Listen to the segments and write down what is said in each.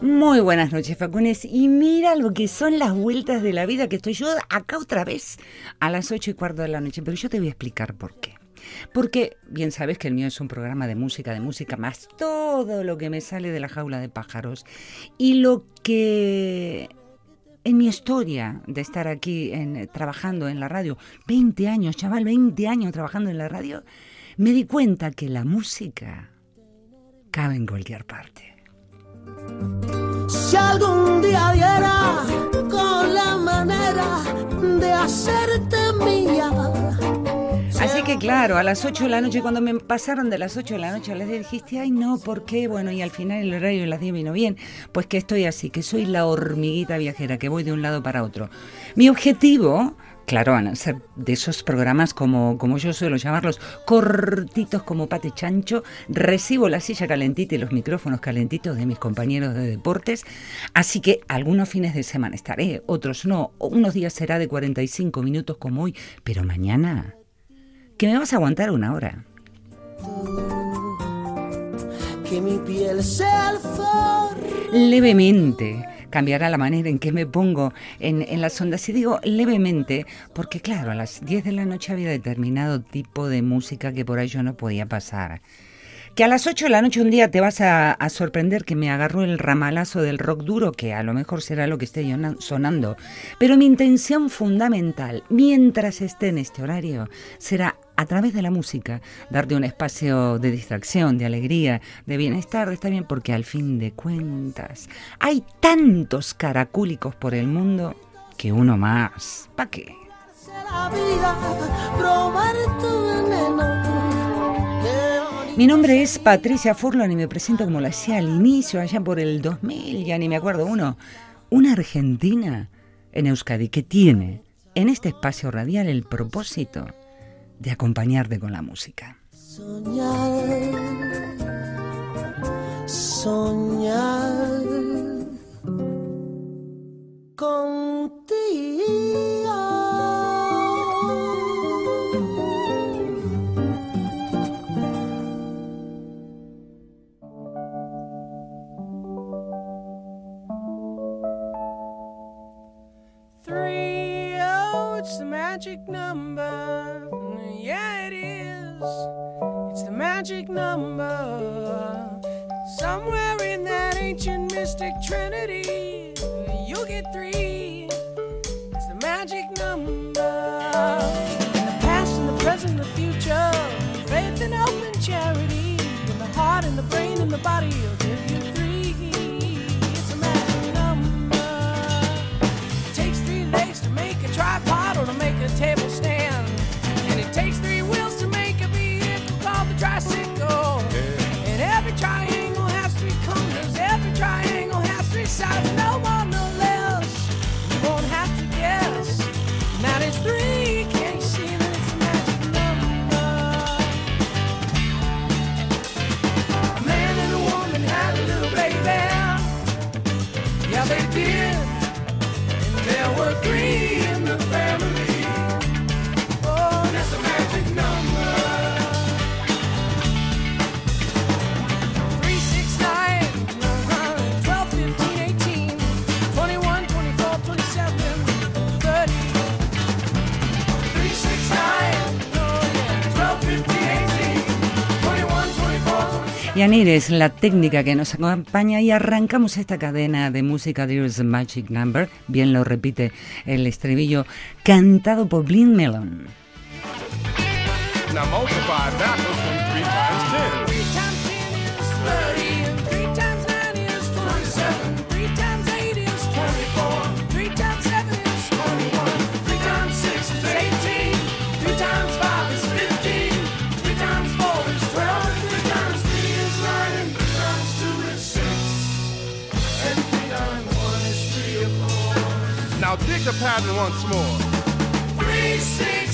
Muy buenas noches, Facunes. Y mira lo que son las vueltas de la vida, que estoy yo acá otra vez a las ocho y cuarto de la noche. Pero yo te voy a explicar por qué. Porque bien sabes que el mío es un programa de música, de música más todo lo que me sale de la jaula de pájaros. Y lo que en mi historia de estar aquí trabajando en la radio, 20 años, chaval, 20 años trabajando en la radio, me di cuenta que la música cabe en cualquier parte. Si algún día diera con la manera de hacerte mía. Que claro, a las 8 de la noche, cuando me pasaron de las 8 de la noche a las 10, dijiste, ay no, ¿por qué? Bueno, y al final el horario de las 10 vino bien. Pues que estoy así, que soy la hormiguita viajera, que voy de un lado para otro. Mi objetivo Claro, van a ser de esos programas como, como yo suelo llamarlos, cortitos como pate chancho. Recibo la silla calentita y los micrófonos calentitos de mis compañeros de deportes. Así que algunos fines de semana estaré, otros no. Unos días será de 45 minutos como hoy, pero mañana, que me vas a aguantar una hora. Que mi piel levemente cambiará la manera en que me pongo en, en las ondas. Y digo levemente, porque claro, a las 10 de la noche había determinado tipo de música que por ahí yo no podía pasar. Que a las 8 de la noche un día te vas a, a sorprender que me agarró el ramalazo del rock duro, que a lo mejor será lo que esté sonando. Pero mi intención fundamental, mientras esté en este horario, será a través de la música, darte un espacio de distracción, de alegría, de bienestar, está bien, porque al fin de cuentas hay tantos caracúlicos por el mundo que uno más. ¿Para qué? Mi nombre es Patricia Furlan y me presento como lo hacía al inicio, allá por el 2000, ya ni me acuerdo uno. Una argentina en Euskadi que tiene en este espacio radial el propósito de acompañarte con la música. Soñar, soñar 24, 27. Yanir es la técnica que nos acompaña y arrancamos esta cadena de música de Here's the Magic Number, bien lo repite el estribillo, cantado por Blind Melon. Once more. Three, six,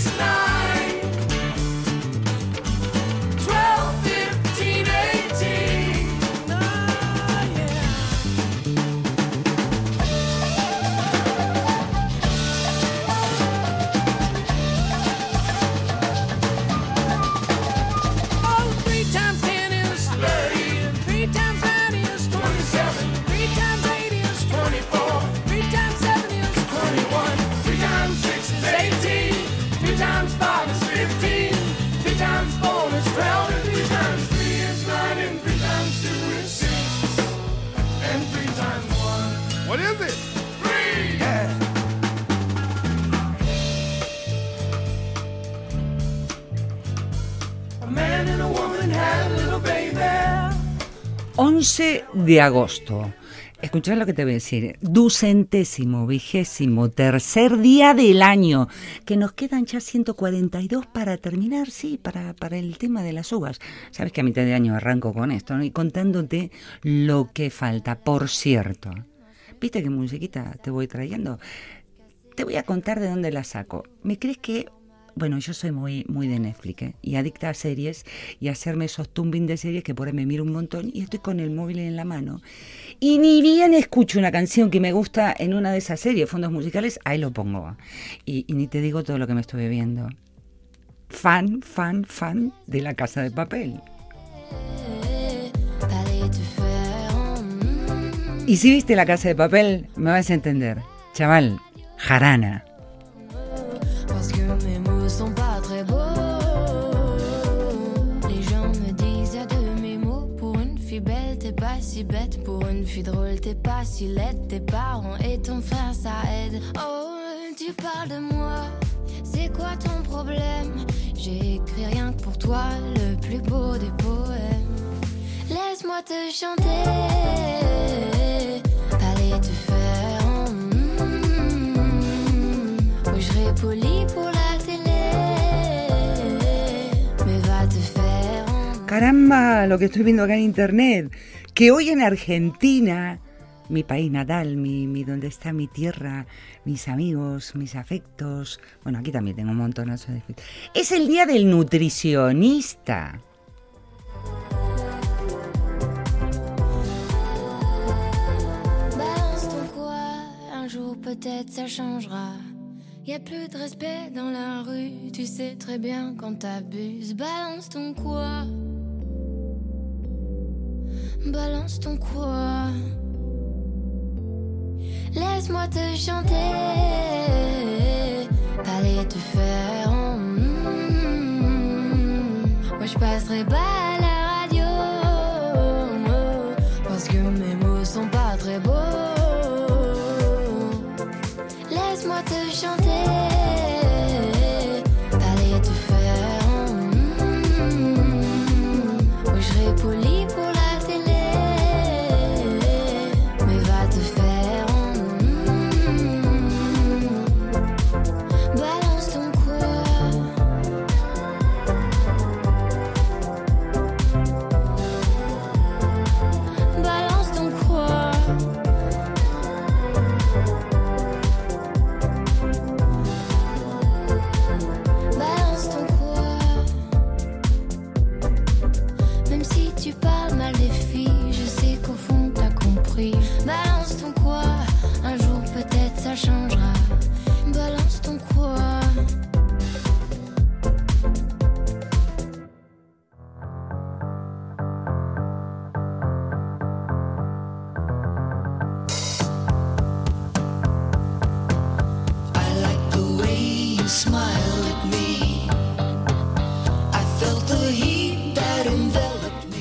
11 de agosto. Escuchad lo que te voy a decir. Ducentésimo, vigésimo, tercer día del año. Que nos quedan ya 142 para terminar, sí, para, para el tema de las uvas. Sabes que a mitad de año arranco con esto, ¿no? Y contándote lo que falta. Por cierto, ¿viste qué musiquita te voy trayendo? Te voy a contar de dónde la saco. ¿Me crees que bueno, yo soy muy, muy de Netflix ¿eh? y adicta a series y hacerme esos tumbing de series que por ahí me miro un montón y estoy con el móvil en la mano. Y ni bien escucho una canción que me gusta en una de esas series, fondos musicales, ahí lo pongo. Y, ni te digo todo lo que me estoy viendo. Fan, fan, fan de la casa de papel. Y si viste la casa de papel, me vas a entender. Chaval, jarana. Si bête. Pour une fille drôle, t'es pas si laide. Tes parents et ton frère, ça aide. Oh, tu parles de moi. C'est quoi ton problème? J'ai écrit rien que pour toi, le plus beau des poèmes. Laisse-moi te chanter. T'allais te faire. mm, Oui, je serai poli pour la télé. Mais va te faire. Caramba, lo que estoy viendo acá en internet. Que hoy en Argentina, mi país natal, mi, mi donde está mi tierra, mis amigos, mis afectos. Bueno, aquí también tengo un montonazo de afectos. Es el día del nutricionista. Peut-être ça changera. Y a plus de respect dans la rue, tu sais très bien quand t'abuses. Balance ton quoi. Balance ton quoi. Laisse-moi te chanter. T'allais te faire. mm, Moi je passerai pas à la radio. Parce que mes mots sont pas très beaux. Laisse-moi te chanter.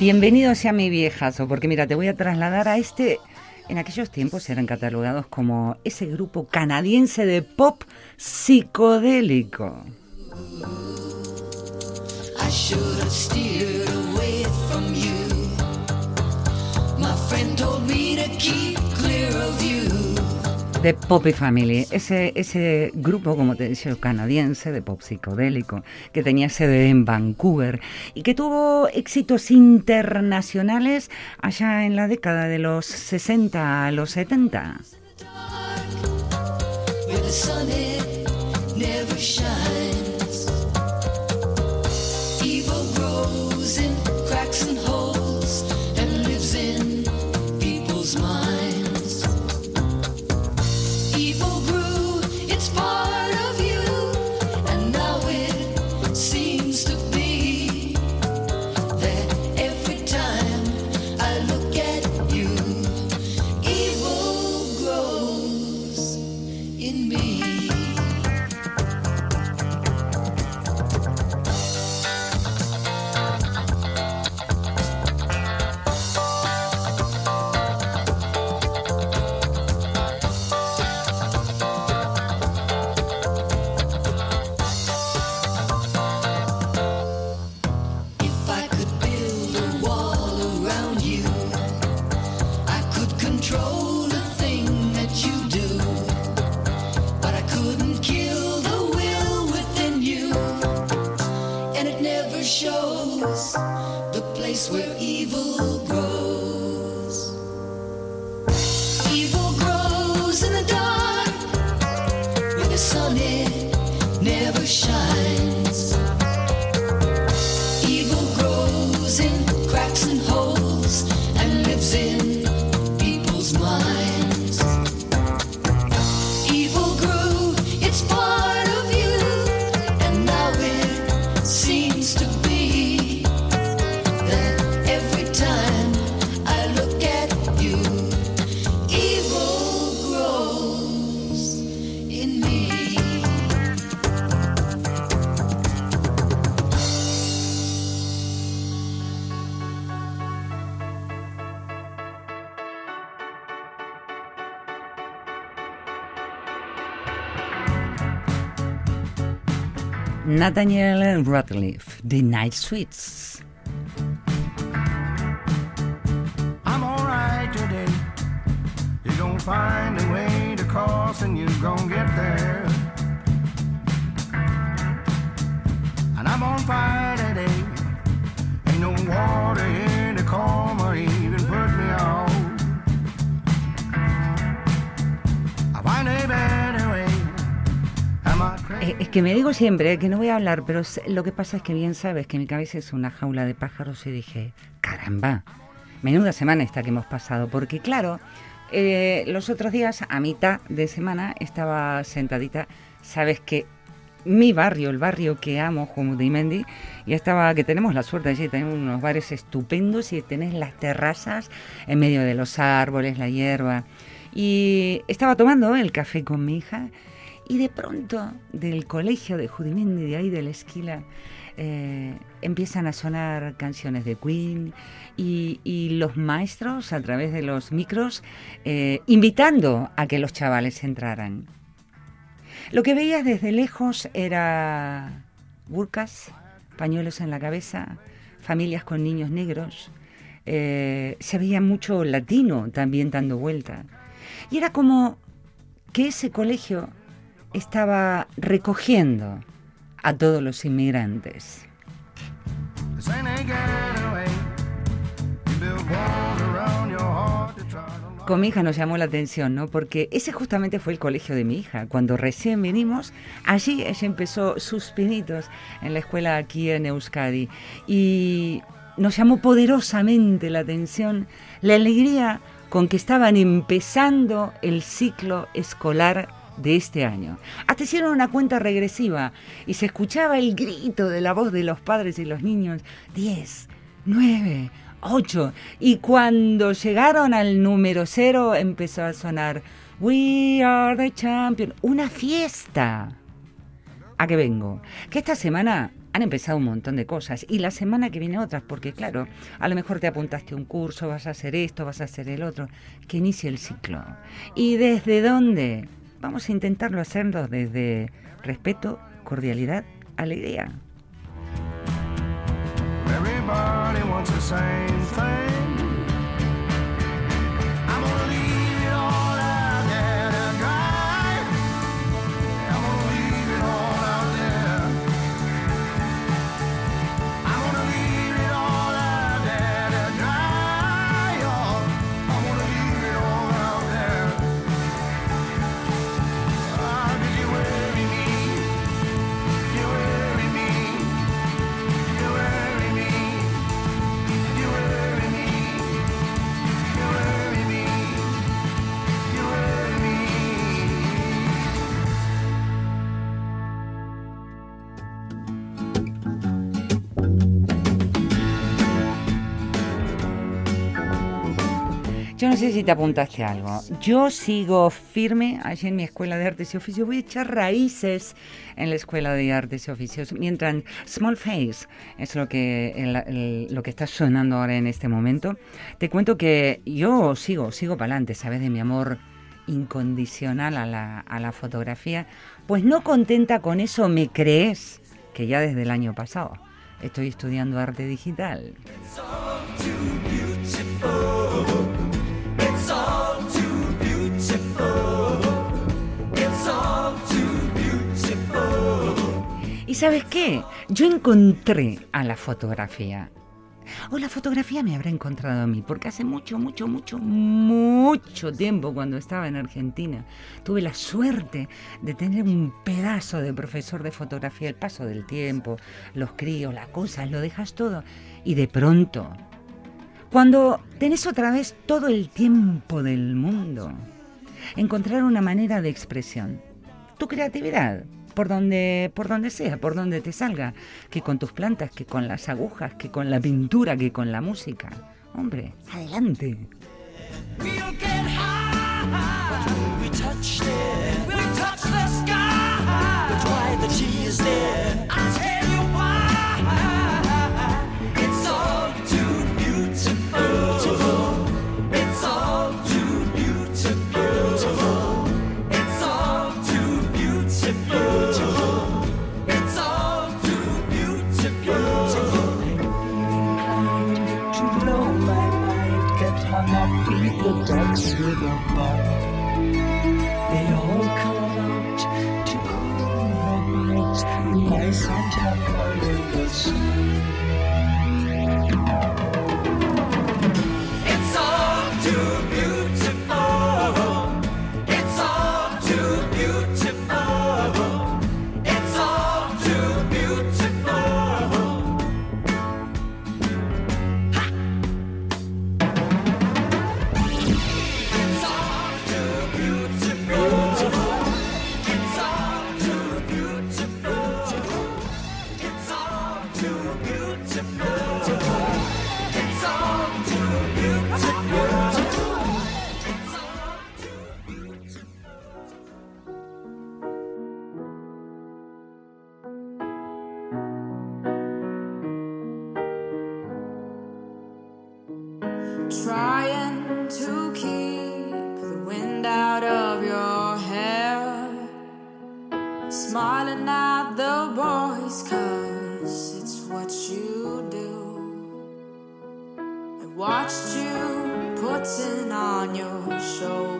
Bienvenido sea mi viejazo, porque mira, te voy a trasladar a este. En aquellos tiempos eran catalogados como ese grupo canadiense de pop psicodélico. I De Poppy Family, ese, ese grupo, como te decía, canadiense de pop psicodélico, que tenía sede en Vancouver y que tuvo éxitos internacionales allá en la década de los 60 a los 70. With a sun it never shines. Where Nathaniel Ratliff, The Night Sweets. I'm alright today. You're gonna find a way to cross and you're gonna get there. And I'm on fire today. Ain't no water here to calm Es que me digo siempre que no voy a hablar, pero lo que pasa es que bien sabes que mi cabeza es una jaula de pájaros y dije, caramba, menuda semana esta que hemos pasado, porque claro, eh, los otros días, a mitad de semana, estaba sentadita, sabes que mi barrio, el barrio que amo, Jumudimendi, y estaba, que tenemos la suerte allí, tenemos unos bares estupendos y tenés las terrazas en medio de los árboles, la hierba. Y estaba tomando el café con mi hija y de pronto del colegio de Judimendi, de ahí de la esquila, eh, empiezan a sonar canciones de Queen y, los maestros a través de los micros eh, invitando a que los chavales entraran. Lo que veías desde lejos era burkas, pañuelos en la cabeza, familias con niños negros. eh, se veía mucho latino también dando vuelta. Y era como que ese colegio estaba recogiendo a todos los inmigrantes. Con mi hija nos llamó la atención, ¿no? Porque ese justamente fue el colegio de mi hija. Cuando recién vinimos, allí ella empezó sus pinitos en la escuela aquí en Euskadi. Y nos llamó poderosamente la atención la alegría con que estaban empezando el ciclo escolar de este año. Hasta hicieron una cuenta regresiva y se escuchaba el grito de la voz de los padres y los niños. 10, 9, 8. Y cuando llegaron al número cero empezó a sonar We are the champion. Una fiesta. ¿A qué vengo? Que esta semana han empezado un montón de cosas y la semana que viene otras, porque claro, a lo mejor te apuntaste a un curso, vas a hacer esto, vas a hacer el otro, que inicie el ciclo. ¿Y desde dónde? Vamos a intentarlo hacerlo desde respeto, cordialidad, alegría. Everybody wants. Yo no sé si te apuntaste algo. Yo sigo firme allí en mi escuela de artes y oficios. Voy a echar raíces en la escuela de artes y oficios. Mientras Small Face es lo que, el- el- lo que está sonando ahora en este momento, te cuento que yo sigo, sigo para adelante, ¿sabes? De mi amor incondicional a la, a la fotografía. Pues no contenta con eso, ¿me crees? Que ya desde el año pasado estoy estudiando arte digital. ¿Y sabes qué? Yo encontré a la fotografía. O la fotografía me habrá encontrado a mí, porque hace mucho, mucho, mucho, mucho tiempo cuando estaba en Argentina tuve la suerte de tener un pedazo de profesor de fotografía. El paso del tiempo, los críos, las cosas, lo dejas todo. Y de pronto, cuando tenés otra vez todo el tiempo del mundo, encontrar una manera de expresión. Tu creatividad, por donde, por donde sea, por donde te salga, que con tus plantas, que con las agujas, que con la pintura, que con la música. Hombre, adelante. Trying to keep the wind out of your hair. Smiling at the boys, cause it's what you do. I watched you putting on your show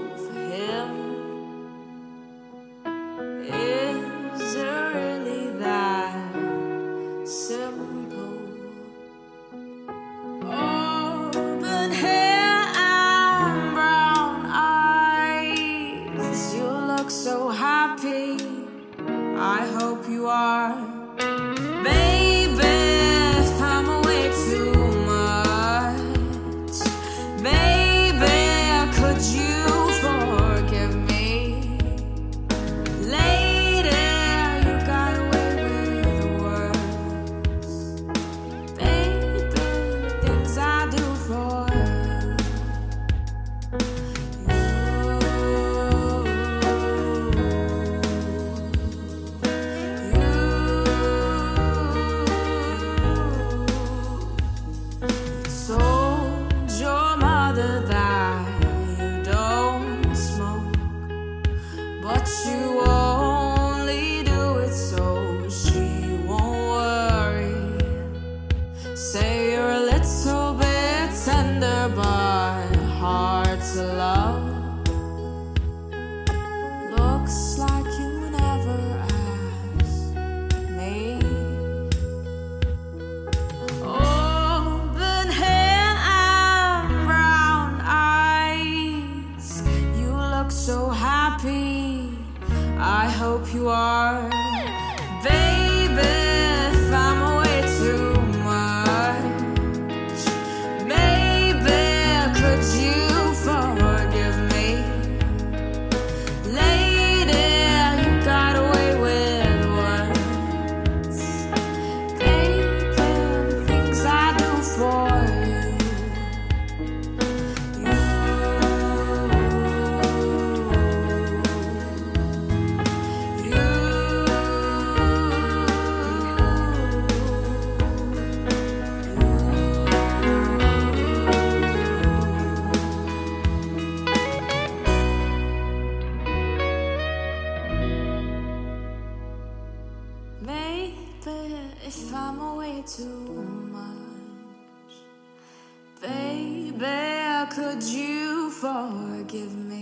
could you forgive me?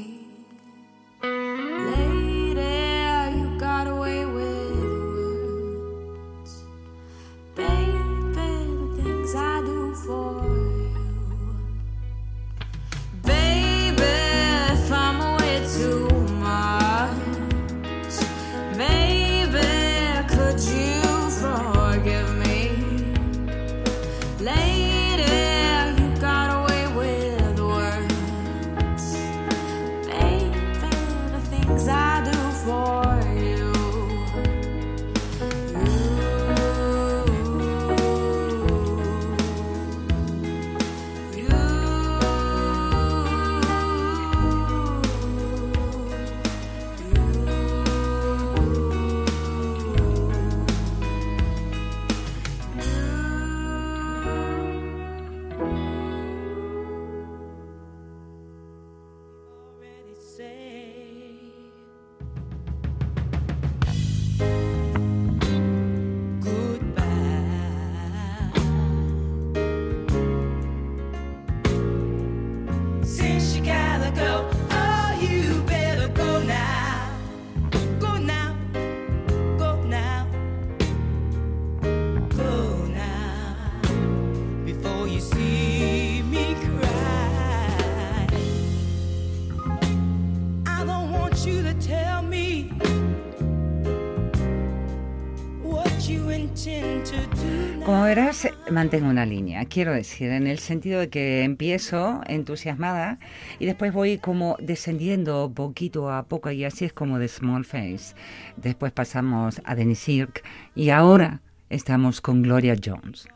mantengo una línea, quiero decir, en el sentido de que empiezo entusiasmada y después voy como descendiendo poquito a poco y así es como de Small Face. Después pasamos a Denny Sirk y ahora estamos con Gloria Jones.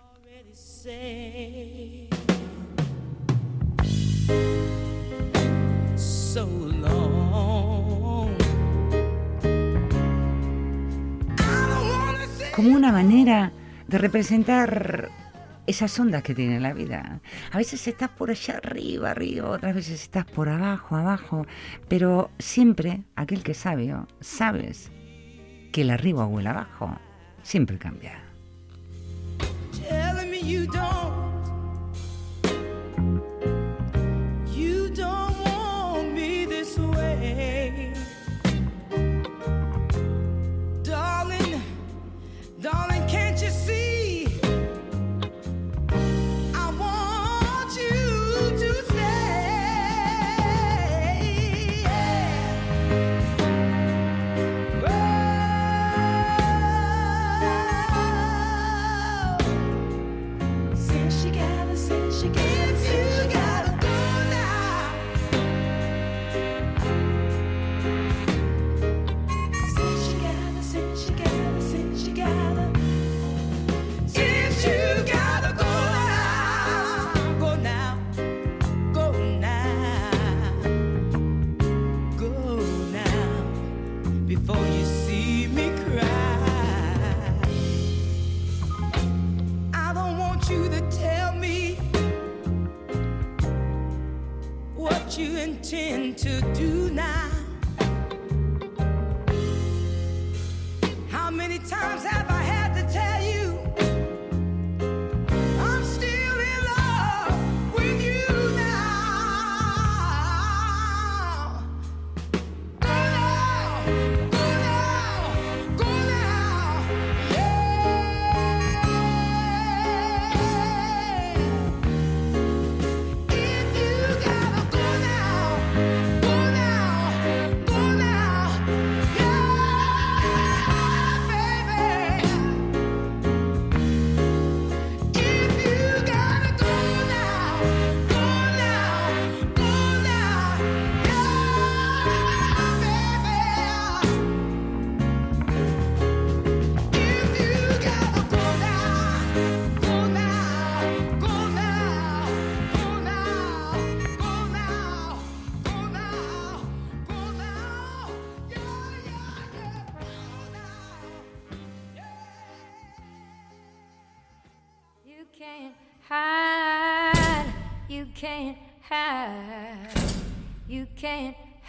Como una manera de representar esas ondas que tiene la vida. A veces estás por allá arriba, arriba, otras veces estás por abajo, abajo, pero siempre aquel que es sabio, sabes que el arriba o el abajo siempre cambia.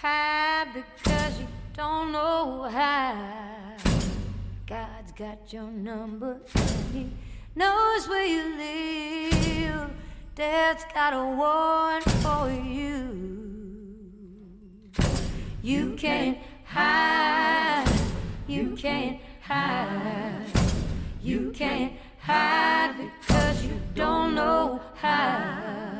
high because you don't know how. God's got your number, and He knows where you live. Death's got a warrant for you. You can't hide, you can't hide, you can't hide because you don't know how.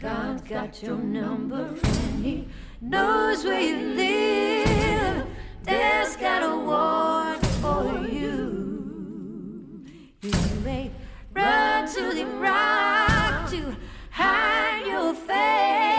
God's got your number, and He knows where you live. Dad's got a warrant for you. You may run to the rock to hide your face.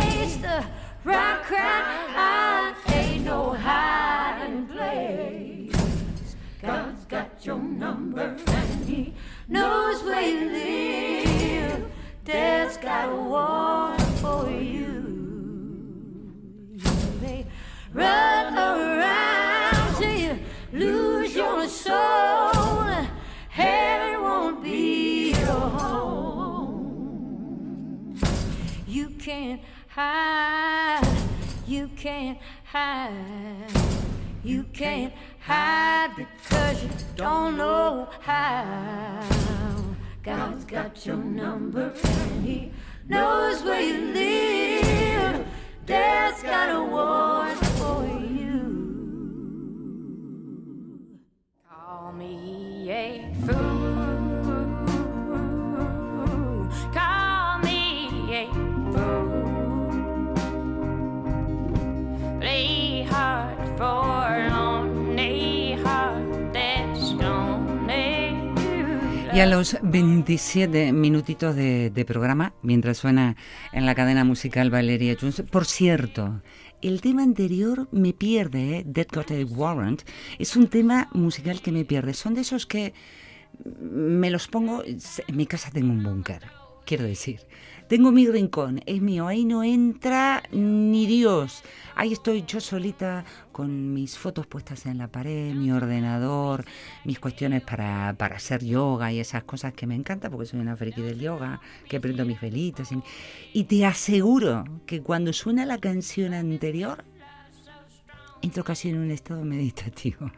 You can't hide because you don't know how. God's got your number and He knows where you live. Dad's got a warrant Y a los 27 minutitos de, de programa, mientras suena en la cadena musical Valeria Jones, por cierto, el tema anterior me pierde, ¿eh? Dead Got a Warrant, es un tema musical que me pierde. Son de esos que me los pongo, en mi casa tengo un búnker, quiero decir. Tengo mi rincón, es mío, ahí no entra ni Dios. Ahí estoy yo solita con mis fotos puestas en la pared, mi ordenador, mis cuestiones para, para hacer yoga y esas cosas que me encantan porque soy una friki del yoga, que prendo mis velitas. Y te aseguro que cuando suena la canción anterior, entro casi en un estado meditativo.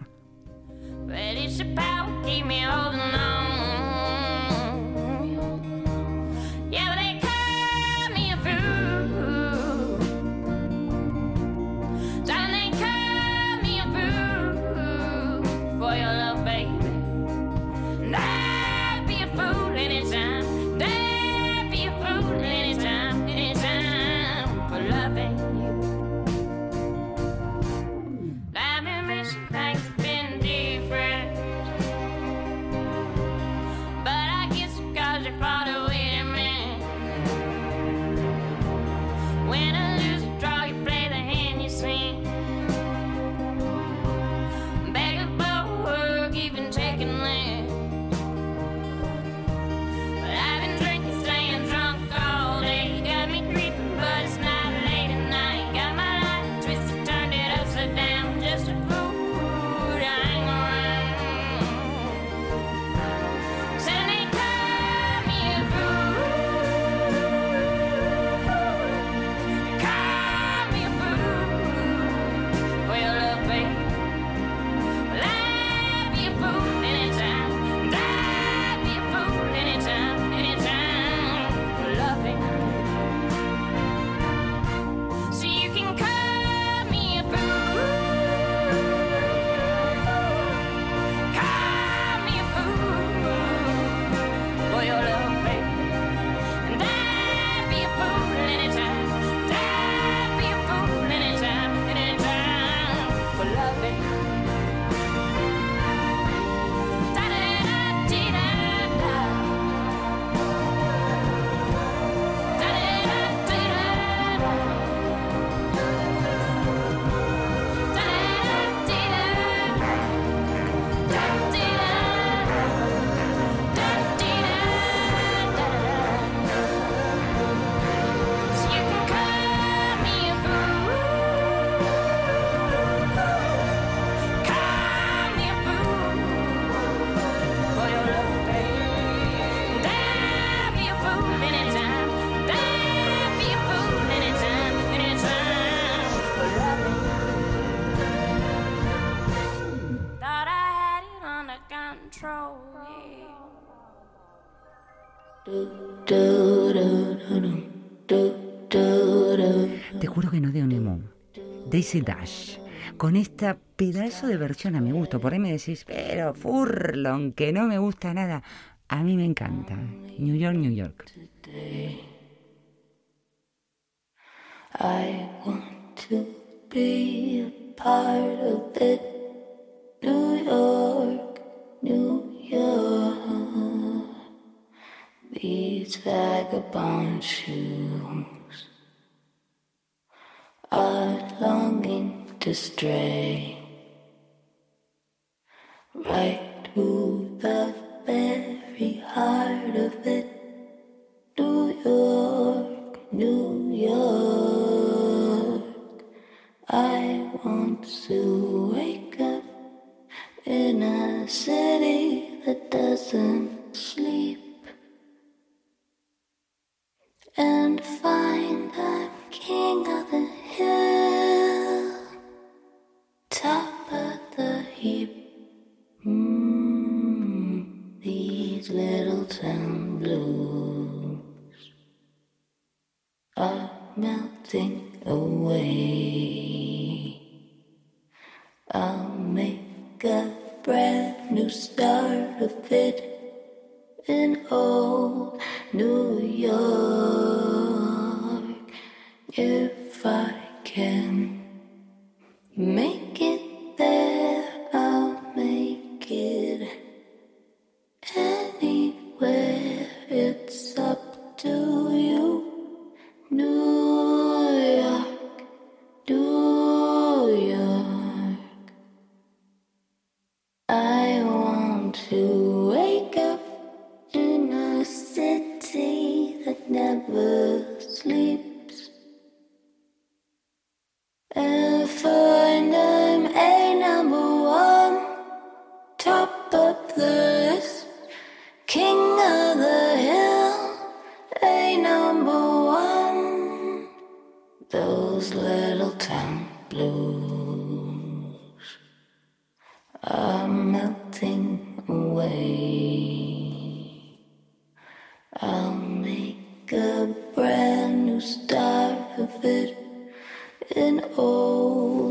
Te juro que no de Nemo. Daisy Dash. Con esta pedazo de versión a mi gusto. Por ahí me decís, pero Furlong, que no me gusta nada. A mí me encanta. New York, New York. I want to be a part of it. New York, New York. These vagabond shoes are longing to stray right to the very heart of it. New York, New York. I want to wake up in a city that doesn't sleep and find I'm king of the hill, top of the heap. Mm, these little town blues and old.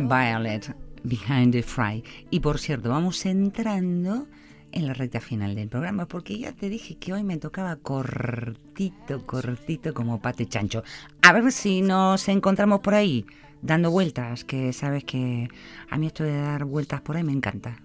Violet, Behind the Fry. Y por cierto, vamos entrando en la recta final del programa, porque ya te dije que hoy me tocaba cortito, cortito como pate chancho. A ver si nos encontramos por ahí, dando vueltas, que sabes que a mí esto de dar vueltas por ahí me encanta.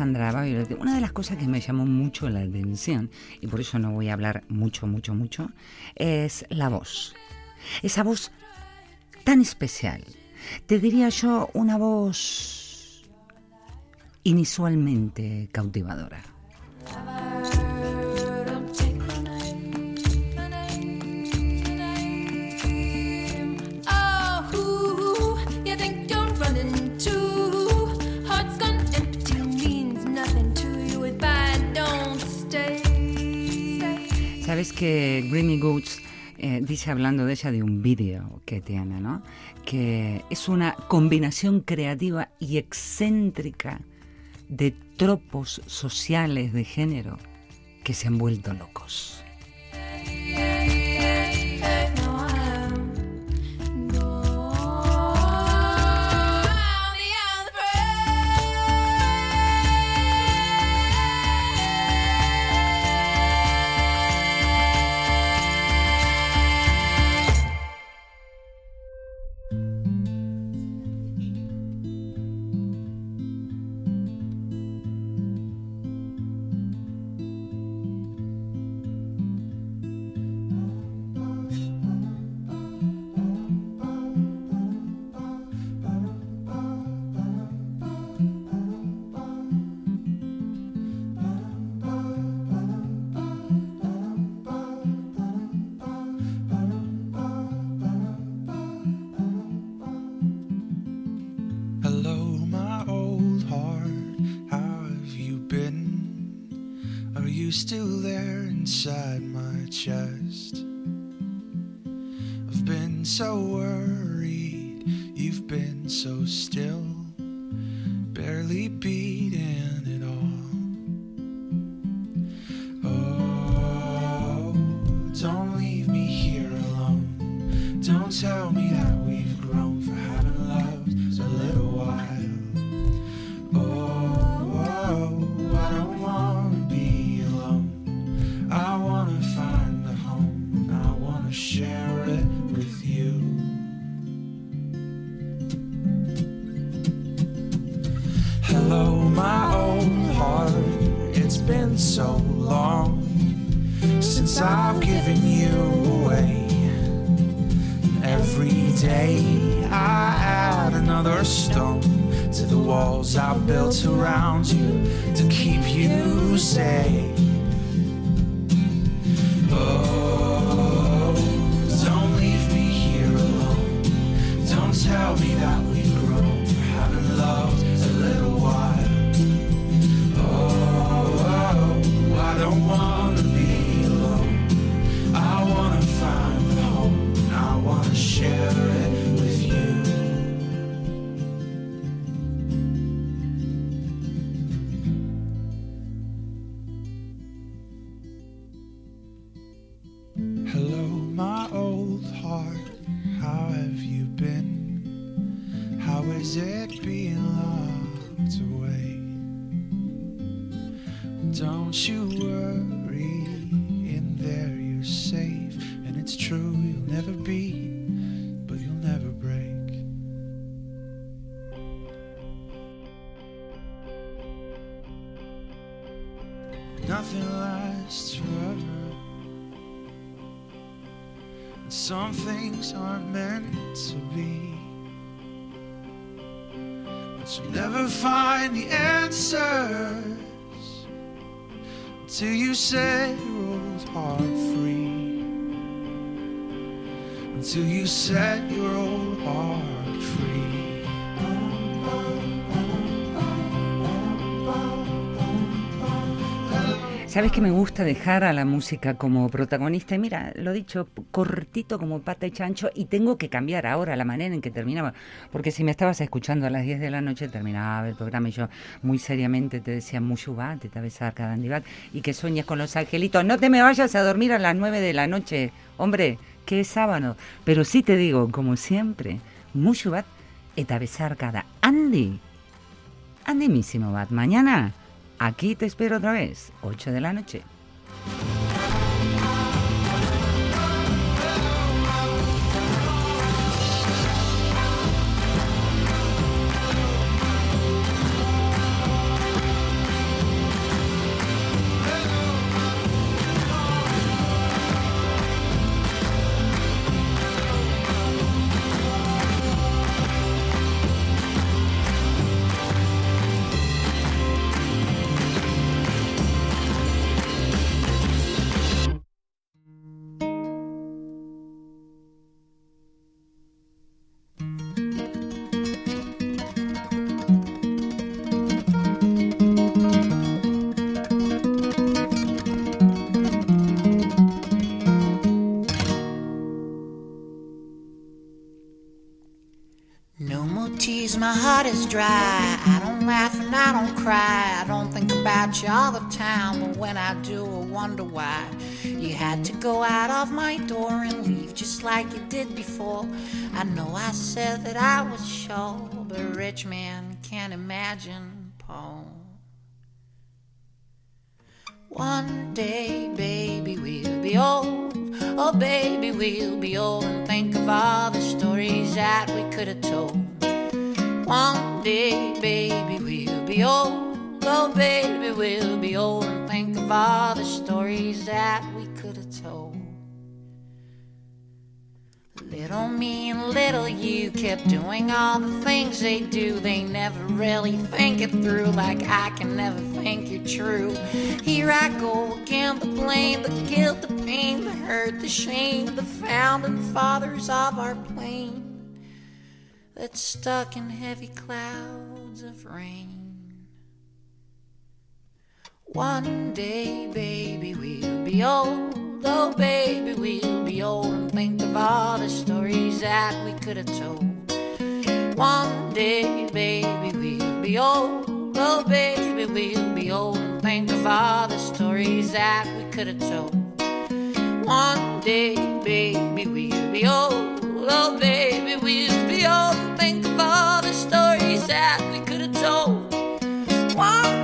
A, a Cassandra Violet? Una de las cosas que me llamó mucho la atención, y por eso no voy a hablar mucho, mucho, mucho, es la voz. Esa voz tan especial. Te diría yo una voz inusualmente cautivadora. Sabes que Greeny Goods eh, dice hablando de ella de un vídeo que tiene, ¿no? Que es una combinación creativa y excéntrica de tropos sociales de género que se han vuelto locos. Tell me is it being locked away? Don't you worry, in there you're safe. And it's true, you'll never be, But you'll never find the answers until you set your old heart free. Until you set your old heart ¿Sabes que me gusta dejar a la música como protagonista? Y mira, lo dicho, cortito como pata y chancho, y tengo que cambiar ahora la manera en que terminaba. Porque si me estabas escuchando a las 10 de la noche, terminaba el programa y yo muy seriamente te decía, Mushubat, te besar cada Andibat, y que sueñes con los angelitos. No te me vayas a dormir a las 9 de la noche, hombre, que es sábado. Pero sí te digo, como siempre, Mushubat, eta besar cada Andy. Andimísimo, Bat. Mañana. Aquí te espero otra vez, 8 de la noche. Dry. I don't laugh and I don't cry. I don't think about you all the time, but when I do, I wonder why. You had to go out of my door and leave just like you did before. I know I said that I was sure, but a rich man can't imagine Paul. One day, baby, we'll be old. Oh, baby, we'll be old and think of all the stories that we could have told. One day, baby, we'll be old. Oh, baby, we'll be old and think of all the stories that we could have told. Little me and little you kept doing all the things they do. They never really think it through, like I can never think you're true. Here I go again, the blame, the guilt, the pain, the hurt, the shame, the founding fathers of our plane that's stuck in heavy clouds of rain. One day, baby, we'll be old. Oh, baby, we'll be old and think of all the stories that we could have told. One day, baby, we'll be old. Oh, baby, we'll be old and think of all the stories that we could have told. One day, baby, we'll be old. Oh, baby, we'll be old and think of all the stories that we could have told. One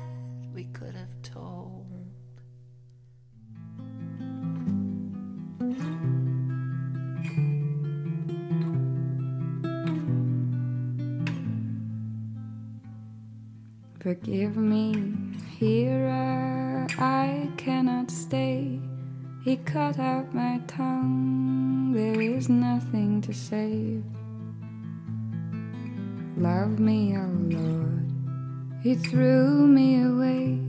Forgive me, here I cannot stay. He cut out my tongue, there is nothing to save. Love me, oh Lord. He threw me away.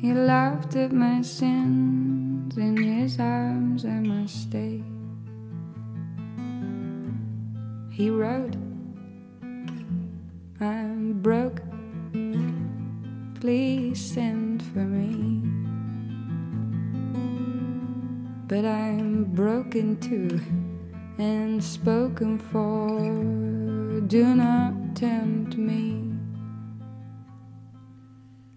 He laughed at my sins. In his arms I must stay. He wrote, I'm broke. Please send for me. But I'm broken too and spoken for. Do not tempt me.